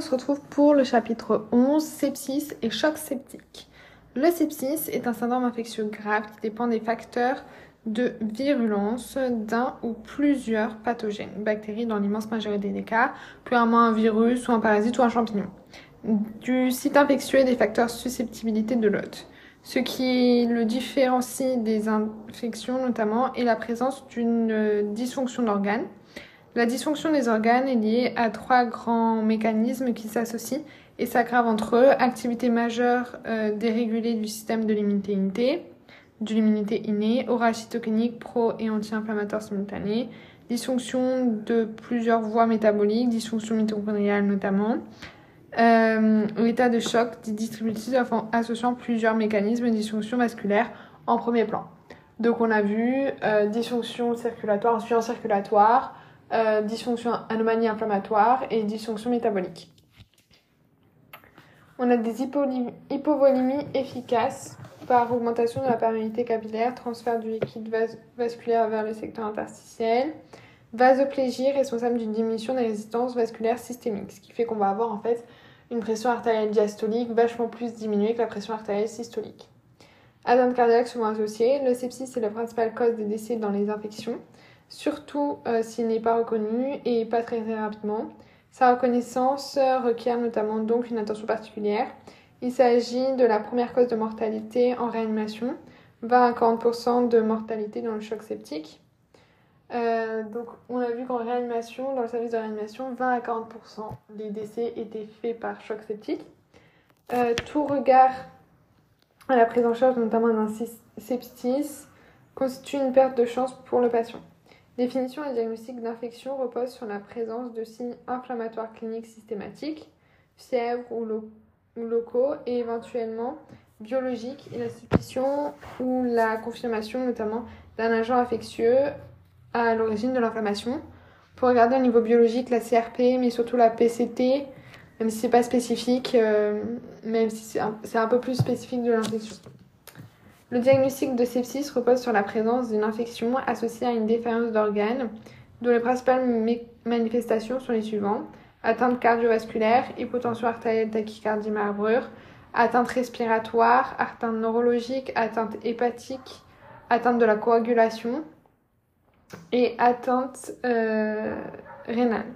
on se retrouve pour le chapitre 11, sepsis et choc septique. Le sepsis est un syndrome infectieux grave qui dépend des facteurs de virulence d'un ou plusieurs pathogènes, bactéries dans l'immense majorité des cas, plus un virus ou un parasite ou un champignon, du site infectieux et des facteurs susceptibilité de l'hôte. Ce qui le différencie des infections notamment est la présence d'une dysfonction d'organes. La dysfonction des organes est liée à trois grands mécanismes qui s'associent et s'aggravent entre eux. Activité majeure euh, dérégulée du système de l'immunité de l'immunité innée, orage cytokinique pro et anti-inflammatoire simultané, dysfonction de plusieurs voies métaboliques, dysfonction mitochondriale notamment, euh, état de choc distributif associant plusieurs mécanismes de dysfonction vasculaire en premier plan. Donc on a vu euh, dysfonction circulatoire, insuffisance circulatoire, euh, dysfonction anomalie inflammatoire et dysfonction métabolique. On a des hypovolémies efficaces par augmentation de la perméabilité capillaire, transfert du liquide vasculaire vers le secteur interstitiel, vasoplégie responsable d'une diminution des résistances vasculaires systémiques, ce qui fait qu'on va avoir en fait une pression artérielle diastolique vachement plus diminuée que la pression artérielle systolique. Atteinte cardiaque souvent associée, le sepsis est la principale cause des décès dans les infections, surtout euh, s'il n'est pas reconnu et pas très, très rapidement. Sa reconnaissance requiert notamment donc une attention particulière. Il s'agit de la première cause de mortalité en réanimation, 20 à 40% de mortalité dans le choc septique. Euh, donc on a vu qu'en réanimation, dans le service de réanimation, 20 à 40% des décès étaient faits par choc septique. Euh, tout regard à la prise en charge notamment d'un sepsis constitue une perte de chance pour le patient. Définition et diagnostic d'infection repose sur la présence de signes inflammatoires cliniques systématiques, fièvre ou, locaux et éventuellement biologiques et la suspicion ou la confirmation notamment d'un agent infectieux à l'origine de l'inflammation. Pour regarder au niveau biologique la CRP, mais surtout la PCT, même si c'est pas spécifique, euh, même si c'est un, peu plus spécifique de l'infection. Le diagnostic de sepsis repose sur la présence d'une infection associée à une défaillance d'organes, dont les principales manifestations sont les suivantes. Atteinte cardiovasculaire, hypotension artérielle, tachycardie, marbrure, atteinte respiratoire, atteinte neurologique, atteinte hépatique, atteinte de la coagulation, et atteinte euh, rénale.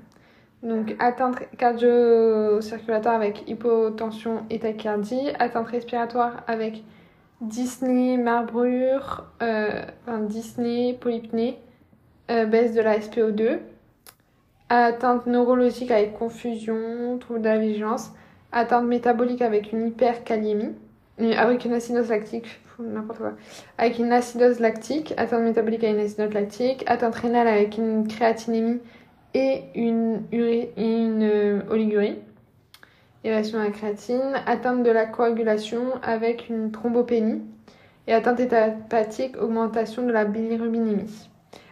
Donc atteinte cardio-circulatoire avec hypotension et tachycardie, atteinte respiratoire avec dyspnée, marbrure, euh, dyspnée, polypnée, euh, baisse de la SPO2, atteinte neurologique avec confusion, trouble de la vigilance, atteinte métabolique avec une hyperkaliémie, avec une acidose lactique, n'importe quoi. Avec une acidose lactique, atteinte métabolique avec une acidose lactique, atteinte rénale avec une créatinémie et une, une euh, oligurie, élévation de la créatine, atteinte de la coagulation avec une thrombopénie et atteinte hépatique, augmentation de la bilirubinémie.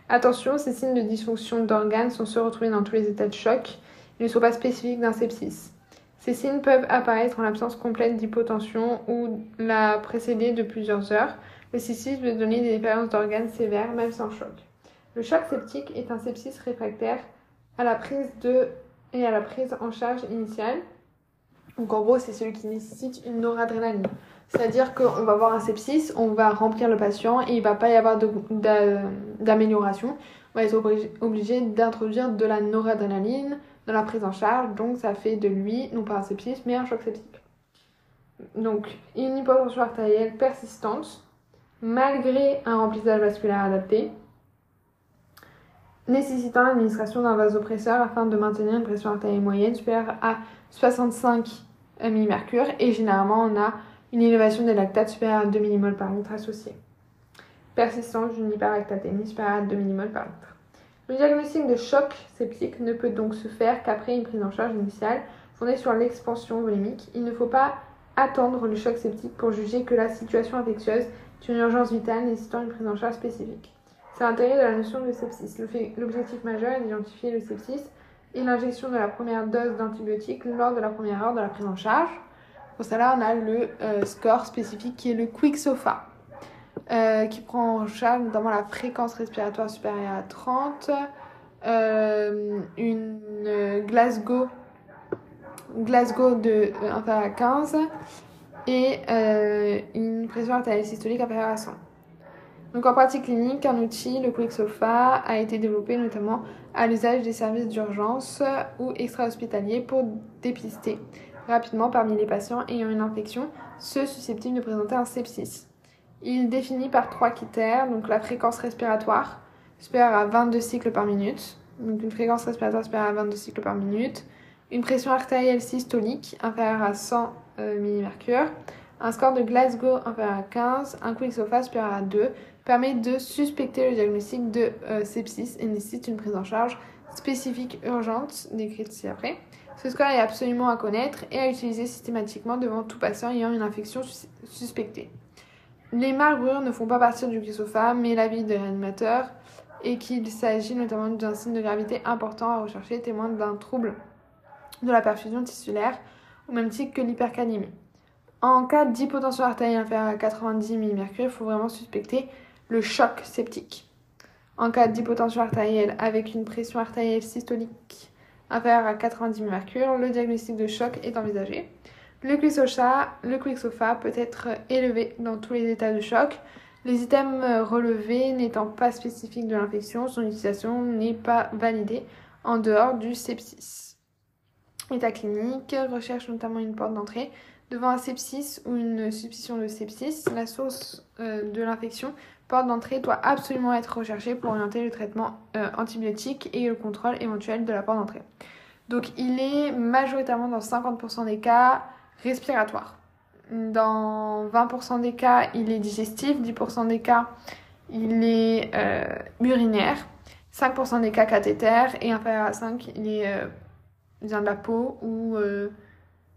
Attention, ces signes de dysfonction d'organes sont se retrouver dans tous les états de choc. Ils ne sont pas spécifiques d'un sepsis. Ces signes peuvent apparaître en l'absence complète d'hypotension ou la précéder de plusieurs heures. Le sepsis peut donner des défaillances d'organes sévères, même sans choc. Le choc septique est un sepsis réfractaire à la prise de et à la prise en charge initiale. Donc en gros, c'est celui qui nécessite une noradrénaline. C'est-à-dire qu'on va avoir un sepsis, on va remplir le patient et il va pas y avoir d'amélioration. On va être obligé d'introduire de la noradrénaline, dans la prise en charge, donc ça fait de lui, non pas un sepsis, mais un choc septique. Donc, une hypotension artérielle persistante, malgré un remplissage vasculaire adapté, nécessitant l'administration d'un vasopresseur afin de maintenir une pression artérielle moyenne supérieure à 65 mmHg et généralement on a une élévation des lactates supérieure à 2 mmol par litre associée. Persistance d'une hyperlactatémie supérieure à 2 mmol par litre. Le diagnostic de choc septique ne peut donc se faire qu'après une prise en charge initiale fondée sur l'expansion volémique. Il ne faut pas attendre le choc septique pour juger que la situation infectieuse est une urgence vitale nécessitant une prise en charge spécifique. C'est l'intérêt de la notion de sepsis. L'objectif majeur est d'identifier le sepsis et l'injection de la première dose d'antibiotiques lors de la première heure de la prise en charge. Pour cela, on a le euh, score spécifique qui est le Quick SOFA. Euh, qui prend en charge notamment la fréquence respiratoire supérieure à 30, euh, une Glasgow Glasgow de euh, inférieur à 15 et une pression artérielle systolique inférieure à 100. Donc en pratique clinique, un outil, le QuickSofa, a été développé notamment à l'usage des services d'urgence ou extra-hospitaliers pour dépister rapidement parmi les patients ayant une infection ceux susceptibles de présenter un sepsis. Il définit par trois critères, donc la fréquence respiratoire supérieure à 22 cycles par minute, donc une fréquence respiratoire supérieure à 22 cycles par minute, une pression artérielle systolique inférieure à 100 euh, mmHg, un score de Glasgow inférieur à 15, un quick sofa supérieur à 2 permet de suspecter le diagnostic de euh, sepsis et nécessite une prise en charge spécifique urgente, décrite ci-après. Ce score est absolument à connaître et à utiliser systématiquement devant tout patient ayant une infection suspectée. Les marbrures ne font pas partie du quick-sofa, mais l'avis de l'animateur et qu'il s'agit notamment d'un signe de gravité important à rechercher, témoin d'un trouble de la perfusion tissulaire, au même titre que l'hypercalémie. En cas d'hypotension artérielle inférieure à 90 mmHg, il faut vraiment suspecter le choc septique. En cas d'hypotension artérielle avec une pression artérielle systolique inférieure à 90 mmHg, le diagnostic de choc est envisagé. Le quick-sofa, le quick-sofa peut être élevé dans tous les états de choc, les items relevés n'étant pas spécifiques de l'infection, son utilisation n'est pas validée en dehors du sepsis. État clinique, recherche notamment une porte d'entrée. Devant un sepsis ou une suspicion de sepsis, la source euh, de l'infection, porte d'entrée doit absolument être recherchée pour orienter le traitement euh, antibiotique et le contrôle éventuel de la porte d'entrée. Donc il est majoritairement dans 50% des cas respiratoire. Dans 20% des cas, il est digestif, 10% des cas, il est euh, urinaire, 5% des cas cathéter et inférieur à 5, il est euh, vient de la peau ou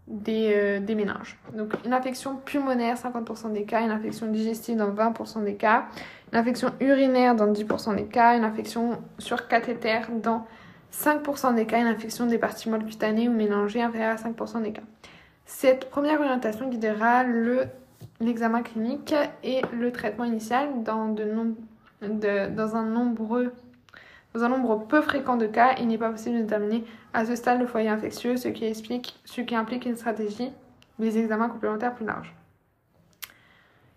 euh, des, des, méninges. Donc une infection pulmonaire, 50% des cas, une infection digestive dans 20% des cas, une infection urinaire dans 10% des cas, une infection sur cathéter dans 5% des cas, une infection des parties molles cutanées ou méningées inférieure à 5% des cas. Cette première orientation guidera l'examen clinique et le traitement initial dans, de dans, un nombreux, dans un nombre peu fréquent de cas. Il n'est pas possible de déterminer à ce stade le foyer infectieux, ce qui, explique, ce qui implique une stratégie des examens complémentaires plus larges.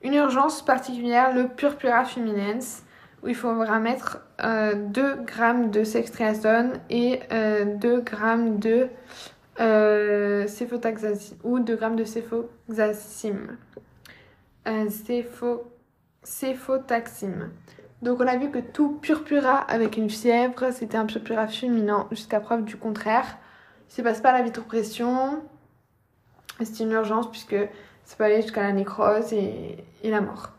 Une urgence particulière, le purpura fuminens, où il faudra mettre 2 euh, g de sextriazone et 2 euh, g de euh, ou 2 grammes de céphoxacime. Euh, céphotaxime. Donc on a vu que tout purpura avec une fièvre, c'était un purpura fulminant jusqu'à preuve du contraire. Il se passe pas la vitropression, c'est une urgence puisque ça peut aller jusqu'à la nécrose et, la mort.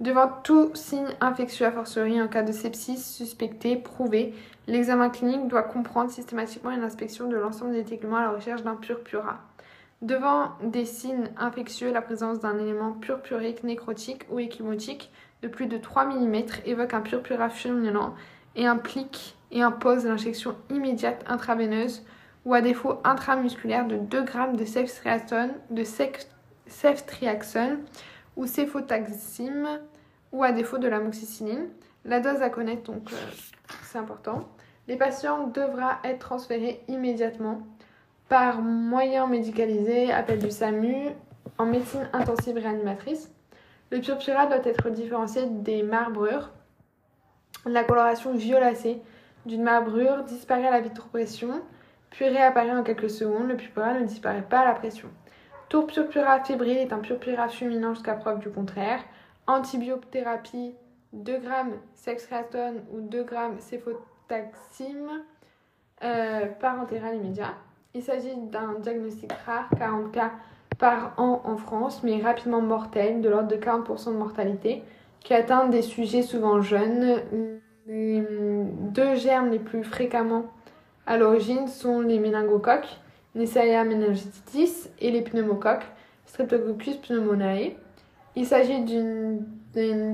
Devant tout signe infectieux à forcerie en cas de sepsis suspecté, prouvé, L'examen clinique doit comprendre systématiquement une inspection de l'ensemble des étégulements à la recherche d'un purpura. Devant des signes infectieux, la présence d'un élément purpurique, nécrotique ou échymotique de plus de 3 mm évoque un purpura fulminant et implique et impose l'injection immédiate intraveineuse ou à défaut intramusculaire de 2 g de ceftriaxone, ou céphotaxime ou à défaut de l'amoxicilline. La dose à connaître, donc euh, c'est important. Les patients devront être transférés immédiatement par moyen médicalisé, appel du SAMU, en médecine intensive réanimatrice. Le purpura doit être différencié des marbrures. La coloration violacée d'une marbrure disparaît à la vitropression, puis réapparaît en quelques secondes. Le purpura ne disparaît pas à la pression. Tout purpura fébrile est un purpura fulminant jusqu'à preuve du contraire. Antibiothérapie 2 g sexratone ou 2 g céphotaxime euh, par entéral immédiat. Il s'agit d'un diagnostic rare, 40 cas par an en France, mais rapidement mortel, de l'ordre de 40% de mortalité, qui atteint des sujets souvent jeunes. Les deux germes les plus fréquemment à l'origine sont les méningocoques, Neisseria meningitis, et les pneumocoques, Streptococcus pneumoniae. Il s'agit d'une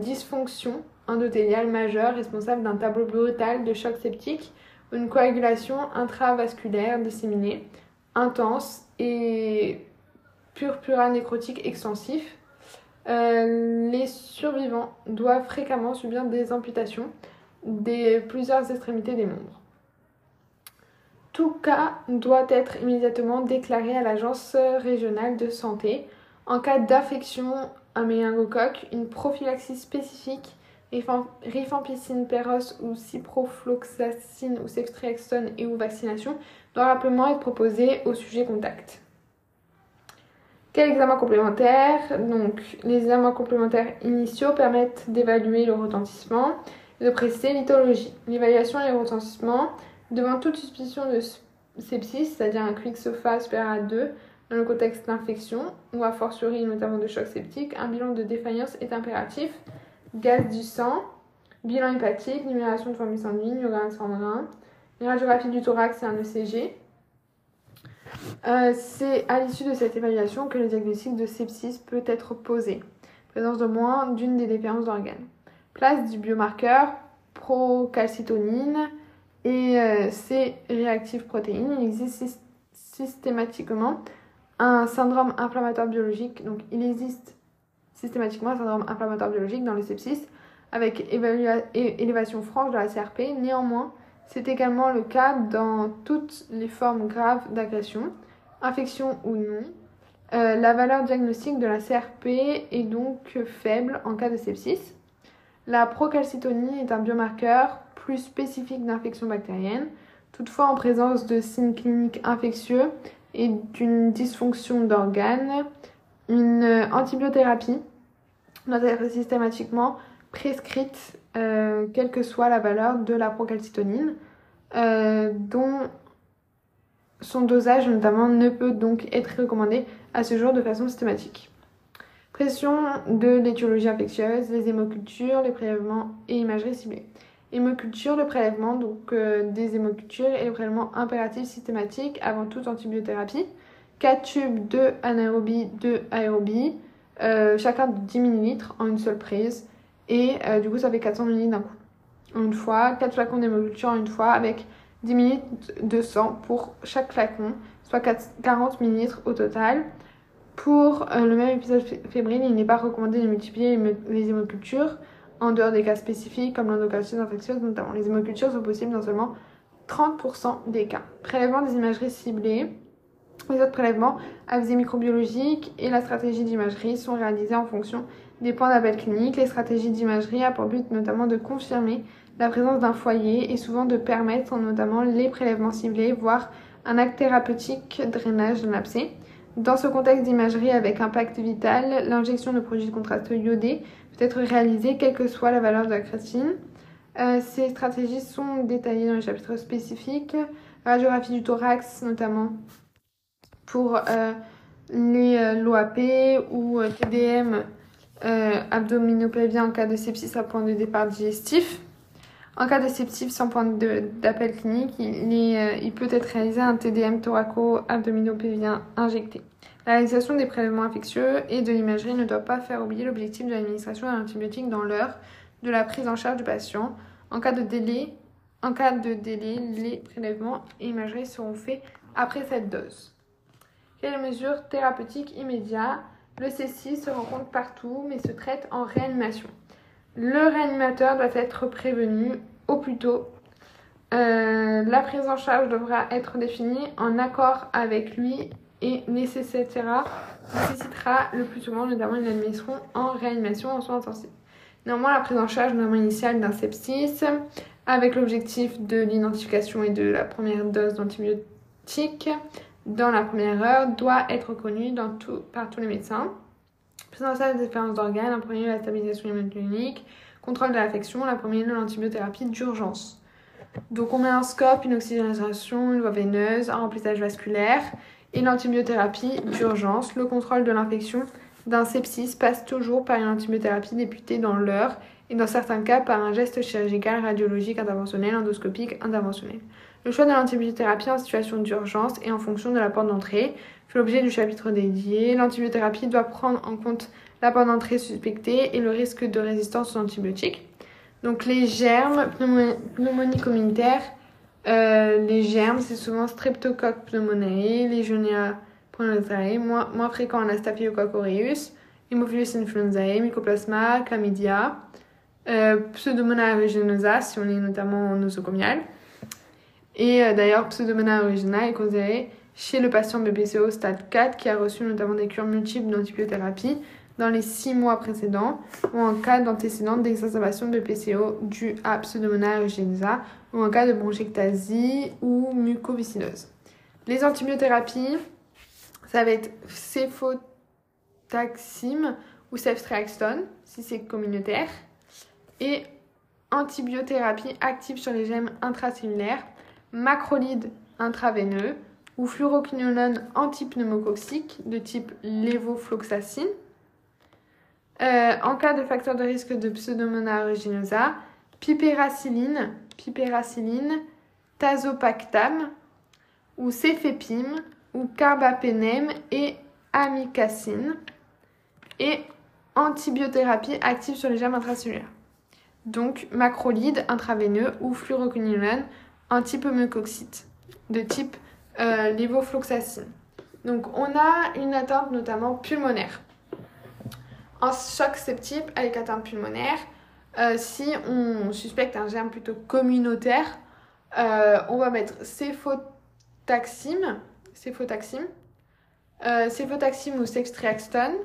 dysfonction endothéliale majeure responsable d'un tableau brutal de choc septique une coagulation intravasculaire disséminée, intense et purpura nécrotique extensif. Euh, les survivants doivent fréquemment subir des amputations des plusieurs extrémités des membres. Tout cas doit être immédiatement déclaré à l'agence régionale de santé. En cas d'affection à méningocoque, une prophylaxie spécifique rifampicine péros ou ciprofloxacine ou ceftriaxone et ou vaccination doit rapidement être proposée au sujet contact. Quel examen complémentaire Donc, les examens complémentaires initiaux permettent d'évaluer le retentissement et de préciser l'ithologie. L'évaluation et le retentissement, devant toute suspicion de sepsis, c'est-à-dire un quick SOFA supérieur à 2, dans le contexte d'infection ou a fortiori notamment de choc septique, un bilan de défaillance est impératif. Gaz du sang, bilan hépatique, numération de formule sanguine, yoga sanguin, radiographie du thorax et un ECG. Euh, c'est à l'issue de cette évaluation que le diagnostic de sepsis peut être posé. Présence de moins d'une des défaillances d'organes. Place du biomarqueur procalcitonine et euh, C-réactive protéine. Il existe systématiquement un syndrome inflammatoire biologique. Donc, il existe systématiquement un syndrome inflammatoire biologique dans le sepsis avec élévation franche de la CRP. Néanmoins, c'est également le cas dans toutes les formes graves d'agression, infection ou non. Euh, la valeur diagnostique de la CRP est donc faible en cas de sepsis. La procalcitonie est un biomarqueur plus spécifique d'infection bactérienne. Toutefois, en présence de signes cliniques infectieux et d'une dysfonction d'organes, une antibiothérapie doit être systématiquement prescrite euh, quelle que soit la valeur de la procalcitonine, euh, dont son dosage notamment ne peut donc être recommandé à ce jour de façon systématique. Pression de l'étiologie infectieuse, les hémocultures, les prélèvements et imagerie ciblée. Hémoculture, le prélèvement donc euh, des hémocultures et le prélèvement impératif systématique avant toute antibiothérapie. 4 tubes de anaérobie, de aérobie, chacun de 10 ml en une seule prise. Et euh, du coup, ça fait 400 ml d'un coup. Une fois, 4 flacons d'hémoculture une fois avec 10 ml de sang pour chaque flacon, soit 40 ml au total. Pour euh, le même épisode fébrile, il n'est pas recommandé de multiplier les hémocultures en dehors des cas spécifiques comme l'endocardiose infectieuse notamment. Les hémocultures sont possibles dans seulement 30% des cas. Prélèvement des imageries ciblées. Les autres prélèvements à visée microbiologique et la stratégie d'imagerie sont réalisés en fonction des points d'appel clinique. Les stratégies d'imagerie ont pour but notamment de confirmer la présence d'un foyer et souvent de permettre notamment les prélèvements ciblés, voire un acte thérapeutique drainage de l'abcès. Dans ce contexte d'imagerie avec impact vital, l'injection de produits de contraste iodés peut être réalisée quelle que soit la valeur de la créatine. Euh, ces stratégies sont détaillées dans les chapitres spécifiques. Radiographie du thorax notamment pour euh, les euh, l'OAP ou TDM euh, abdominoplavien en cas de sepsis à point de départ digestif. En cas de sans point d'appel clinique, il, euh, il, peut être réalisé un TDM thoraco-abdominopélvien injecté. La réalisation des prélèvements infectieux et de l'imagerie ne doit pas faire oublier l'objectif de l'administration d'un antibiotique dans l'heure de la prise en charge du patient. En cas de délai, les prélèvements et imagerie seront faits après cette dose. Quelles mesures thérapeutiques immédiates? Le cécile se rencontre partout, mais se traite en réanimation. Le réanimateur doit être prévenu au plus tôt. Euh, la prise en charge devra être définie en accord avec lui et nécessitera, nécessitera le plus souvent notamment une admission en réanimation en soins intensifs. Néanmoins, la prise en charge notamment initiale d'un sepsis avec l'objectif de l'identification et de la première dose d'antibiotiques dans la première heure doit être connu dans tout, par tous les médecins. Prise en charge des différences d'organes, un premier la stabilisation immunoclinique, contrôle de l'affection, la première l'antibiothérapie d'urgence. Donc on met un scope, une oxygénation, une voie veineuse, un remplissage vasculaire et l'antibiothérapie d'urgence. Le contrôle de l'infection d'un sepsis passe toujours par une antibiothérapie députée dans l'heure et dans certains cas par un geste chirurgical, radiologique, interventionnel, endoscopique, interventionnel. Le choix de l'antibiothérapie en situation d'urgence et en fonction de la porte d'entrée fait l'objet du chapitre dédié. L'antibiothérapie doit prendre en compte la porte d'entrée suspectée et le risque de résistance aux antibiotiques. Donc les germes, pneumonie communautaire, euh, les germes, c'est souvent Streptococcus pneumoniae, Legionnaire pneumoniae, moins, moins fréquent en Staphylococcus aureus, Haemophilus influenzae, Mycoplasma, Chlamydia, euh, Pseudomonas aeruginosa si on est notamment nosocomial. Et euh, d'ailleurs, Pseudomonas aeruginosa est chez le patient BPCO stade 4 qui a reçu notamment des cures multiples d'antibiothérapie dans les 6 mois précédents ou en cas d'antécédent d'exacerbation de BPCO due à Pseudomonas aeruginosa ou en cas de bronchectasie ou mucoviscidose. Les antibiothérapies, ça va être céfotaxime ou ceftriaxone si c'est communautaire et antibiothérapie active sur les gemmes intracellulaires, macrolide intraveineux ou fluoroquinolone antipneumococcique de type lévofloxacine. Euh, en cas de facteur de risque de Pseudomonas aeruginosa, pipéracilline, pipéracilline, tazopactam ou céphépime ou carbapénème et amicacine et antibiothérapie active sur les germes intracellulaires. Donc macrolide intraveineux ou fluoroquinolone antipneumococite de type euh. Donc on a une atteinte notamment pulmonaire. En choc septique avec atteinte pulmonaire, euh, si on suspecte un germe plutôt communautaire, euh, on va mettre euh, céphotaxime ou ceftriaxone,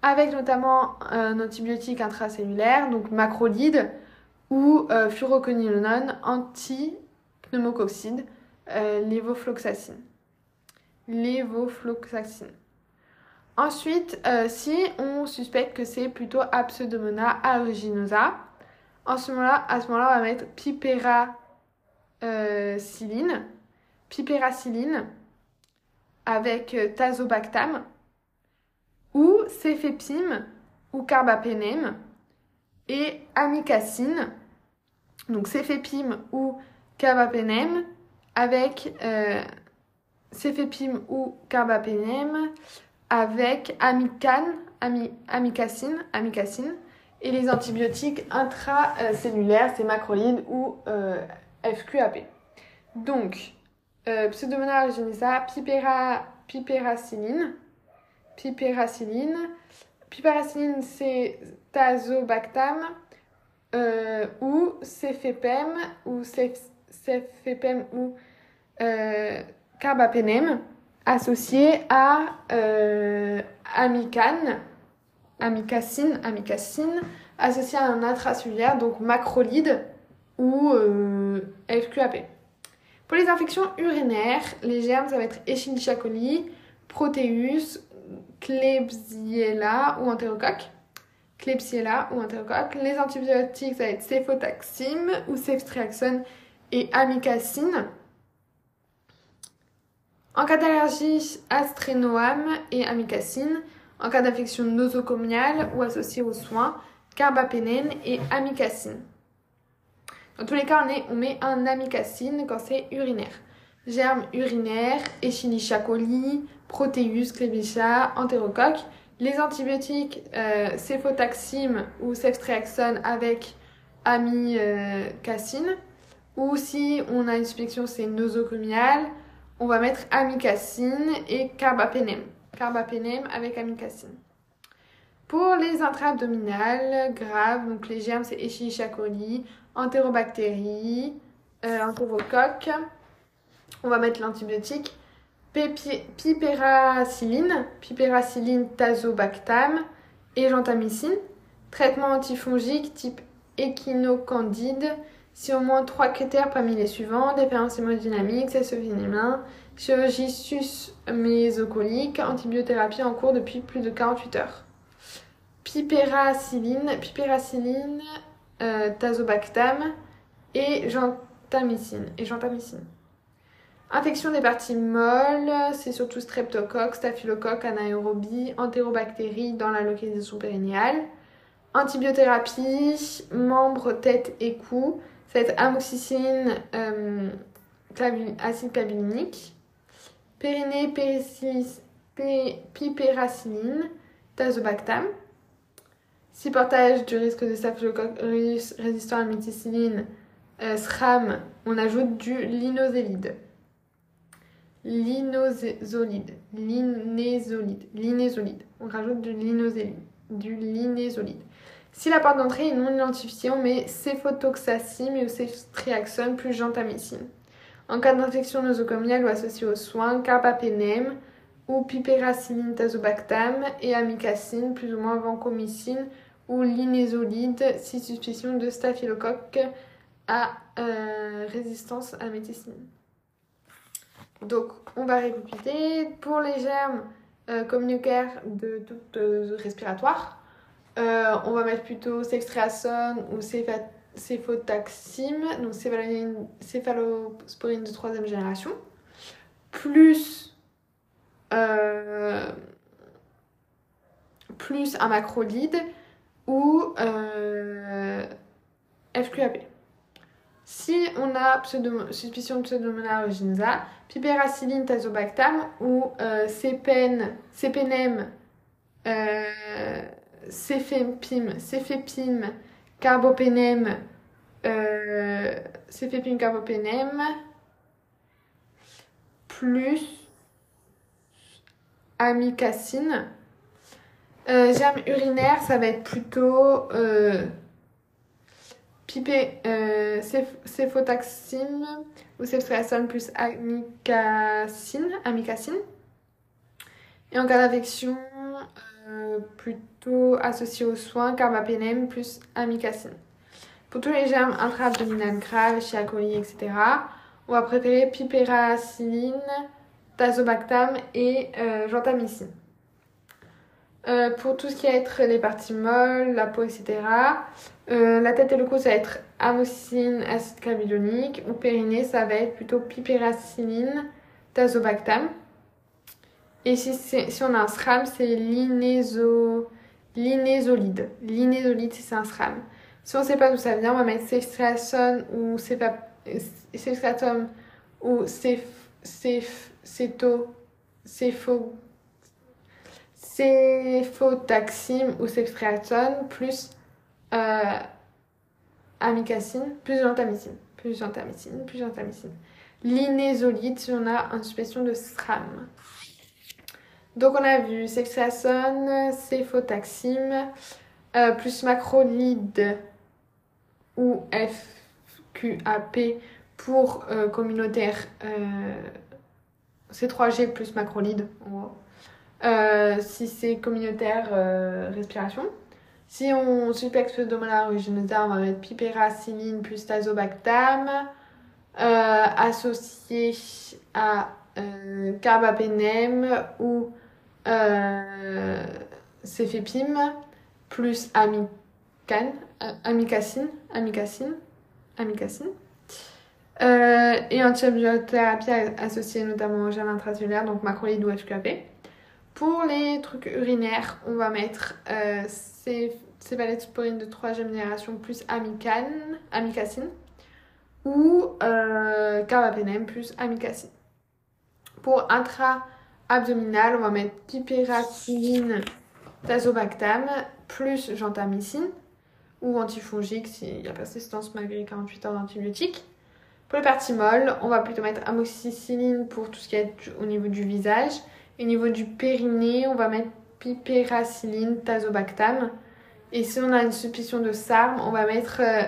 avec notamment un antibiotique intracellulaire, donc macrolide, ou fluoroquinolone anti-pneumococide, euh, lévofloxacine. Ensuite, euh, si on suspecte que c'est plutôt Pseudomonas aeruginosa, en ce moment-là, à ce moment-là, on va mettre pipéracilline, pipéracilline avec euh, tazobactam ou céphépime ou carbapénème et amicacine, donc céphépime ou carbapénème avec euh, céphépime ou carbapénème avec amicane, amicacine, amicacine et les antibiotiques intracellulaires, c'est macrolide ou euh, FQAP. Donc, euh, Pseudomonas aeruginosa, pipera, pipéracilline, pipéracilline. Pipéracilline, c'est tazobactam euh, ou cefepem ou cefepem ou euh, carbapénème associé à euh, amicane, amicacine, amicacine, associé à un intracellulaire, donc macrolide ou euh, FQAP. Pour les infections urinaires, les germes, ça va être Escherichia coli, Proteus, Klebsiella ou Enterocoque. Klebsiella ou. Les antibiotiques, ça va être céphotaxime ou ceftriaxone et amicacine. En cas d'allergie, astrénoam et amicacine. En cas d'infection nosocomiale ou associée aux soins, carbapénène et amicacine. Dans tous les cas, on, met un amicacine quand c'est urinaire. Germes urinaires, Escherichia coli, Proteus, Klebsiella, Enterocoque. Les antibiotiques, euh, ou ceftriaxone avec amicacine. Ou si on a une suspicion, c'est nosocomial, on va mettre amicacine et carbapénème. Carbapénème avec amicacine. Pour les intra-abdominales graves, donc les germes, c'est Escherichia coli, entérobactéries, euh. On va mettre l'antibiotique pipéracilline, pipéracilline tazobactam et gentamicine. Traitement antifongique type échinocandide. Si au moins trois critères parmi les suivants, dépendance hémodynamique, cesse vénémin, chirurgie mésocolique, antibiothérapie en cours depuis plus de 48 heures. Pipéracilline, pipéracilline, euh, tazobactam et gentamicine. Et gentamicine. Infection des parties molles, c'est surtout streptocoque, staphylocoque, anaérobie, entérobactéries dans la localisation périnéale. Antibiothérapie, membres, tête et cou, c'est amoxicilline, euh, acide clavulinique. Périnée, pipéracilline, tazobactam. Si portage du risque de staphylocoque résistant à méticilline, euh, SRAM, on ajoute du linozélide. Linozolide. Linézolide. Linézolide. On rajoute du linozélide. Du linézolide. Si la porte d'entrée est non identifiée, on met céphotoxacine ou ceftriaxone plus gentamicine. En cas d'infection nosocomiale ou associée aux soins, carbapenem ou piperacilline tazobactam et amikacine, plus ou moins vancomycine ou linésolide, si suspicion de staphylocoque à euh, résistance à méticine. Donc, on va répéter. Pour les germes euh, de toute euh, respiratoire, euh, on va mettre plutôt cextriaxone ou céphotaxime, donc céphalosporine de troisième génération, plus, euh, plus un macrolide ou euh, FQAP. Si on a suspicion de pseudomonas aeruginosa, piperacilline tazobactam ou euh, céphépime, céphépime, carbopénème, euh, céphépime, carbopénème, plus amicacine. Euh, germe urinaire, ça va être plutôt euh, pipé, euh, ou ceftriaxone plus amicacine, amicacine. Et en cas d'infection, euh, plutôt associé aux soins, carbapénème plus amicacine. Pour tous les germes intra-abdominales graves, chiacoli, etc., on va préférer piperacilline, tazobactam et euh, gentamicine. Euh, pour tout ce qui va être les parties molles, la peau, etc., euh, la tête et le cou, ça va être amoxicilline, acide clavulonique, ou périnée, ça va être plutôt piperacilline, tazobactam. Et si, si on a un SRAM, c'est l'inéso... l'inésolide. L'inésolide, c'est un SRAM. Si on ne sait pas d'où ça vient, on va mettre ceftriaxone ou ceftriaxone ou cef, ou ceftriaxone plus euh, amicacine plus gentamicine. Plus gentamicine, plus gentamicine. L'inésolide si on a une suspicion de SRAM. Donc on a vu Sexason, Céphotaxime, euh, plus macrolide ou FQAP pour euh, communautaire euh, C3G plus macrolide. Euh, si c'est communautaire euh, respiration. Si on suspecte pseudomonas aeruginosa, on va mettre piperacilline plus tazobactam associé à carbapénème ou euh, plus amican, euh, amicacine, amicacine, amicacine. Euh, et antibiothérapie associée notamment au gel intracellulaire, donc macrolide ou FQAP. Pour les trucs urinaires, on va mettre euh, céphalosporine de 3 génération plus amican, amicacine ou euh, carbapénème plus amicacine. Pour intra abdominale, on va mettre piperacilline, tazobactam, plus gentamicine ou antifongique s'il y a persistance malgré 48 heures d'antibiotiques. Pour les parties molles, on va plutôt mettre amoxicilline pour tout ce qui est au niveau du visage. Et au niveau du périnée, on va mettre piperacilline, tazobactam. Et si on a une suspicion de SARM, on va mettre euh,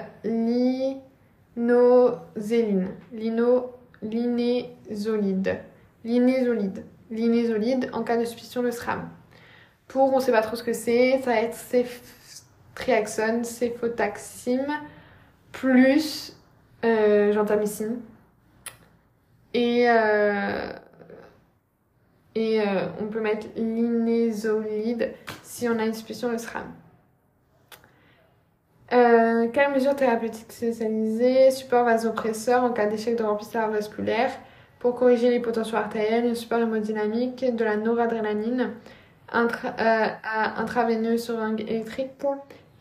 linoséline, lino, linésolide, linésolide l'inésolide en cas de suspicion de SRAM. Pour, on ne sait pas trop ce que c'est, ça va être ceftriaxone, céphotaxime, plus euh, gentamicine. Et, euh, euh, on peut mettre l'inésolide si on a une suspicion de SRAM. Quelles mesures thérapeutiques spécialisées Support vasopresseur en cas d'échec de remplissage vasculaire pour corriger l'hypotension artérielle, un support hémodynamique, de la noradrénaline intra, euh, langue électrique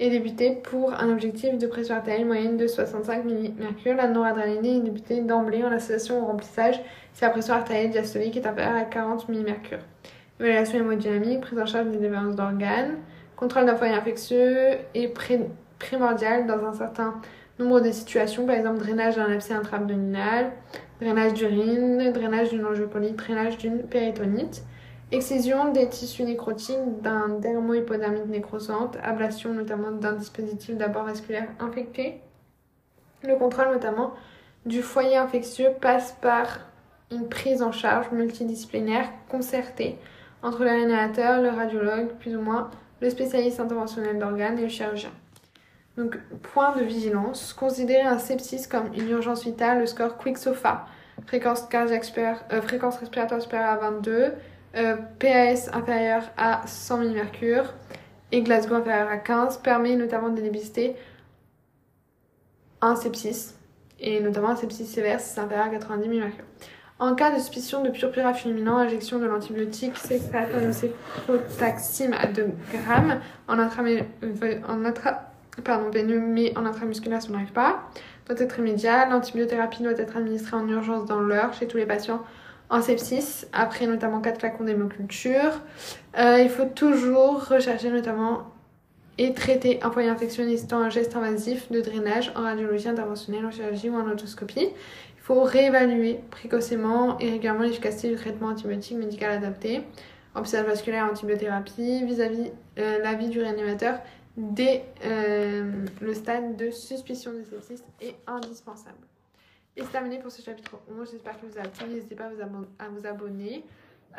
est débuté pour un objectif de pression artérielle moyenne de 65 mmHg. La noradrénaline est débutée d'emblée en association au remplissage si la pression artérielle diastolique est inférieure à 40 mmHg. Évaluation hémodynamique, prise en charge des défaillances d'organes, contrôle d'un foyer infectieux est primordial dans un certain nombre de situations, par exemple drainage d'un abcès intra-abdominal, drainage d'urine, drainage d'une angiopolite, drainage d'une péritonite, excision des tissus nécrotiques d'un dermohypodermite nécrosante, ablation notamment d'un dispositif d'abord vasculaire infecté, le contrôle notamment du foyer infectieux passe par une prise en charge multidisciplinaire concertée entre le réanimateur, le radiologue, plus ou moins, le spécialiste interventionnel d'organes et le chirurgien. Donc, point de vigilance, considérer un sepsis comme une urgence vitale, le score Quick SOFA, fréquence, euh, respiratoire supérieure à 22, euh, PAS inférieur à 100 mmHg et Glasgow inférieur à 15, permet notamment de dépister un sepsis, et notamment un sepsis sévère si c'est inférieur à 90 mmHg. En cas de suspicion de purpura fulminant, injection de l'antibiotique cefalotaxime à 2 grammes. En, intramé... en intra... Pardon, mais en intramusculaire si on n'arrive pas, doit être immédiat. L'antibiothérapie doit être administrée en urgence dans l'heure chez tous les patients en sepsis, après notamment 4 flacons d'hémoculture. Euh, il faut toujours rechercher notamment et traiter un foyer infectieux nécessitant un geste invasif de drainage en radiologie interventionnelle, en chirurgie ou en autoscopie. Il faut réévaluer précocement et régulièrement l'efficacité du traitement antibiotique médical adapté, observation vasculaire antibiothérapie vis-à-vis euh, l'avis du réanimateur dès euh, le stade de suspicion de sepsis est indispensable. Et c'est terminé pour ce chapitre 11. J'espère que vous avez plu. N'hésitez pas à vous, abonner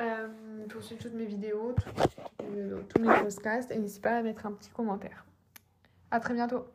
euh, pour suivre toutes mes vidéos, tous mes podcasts. Et n'hésitez pas à mettre un petit commentaire. À très bientôt.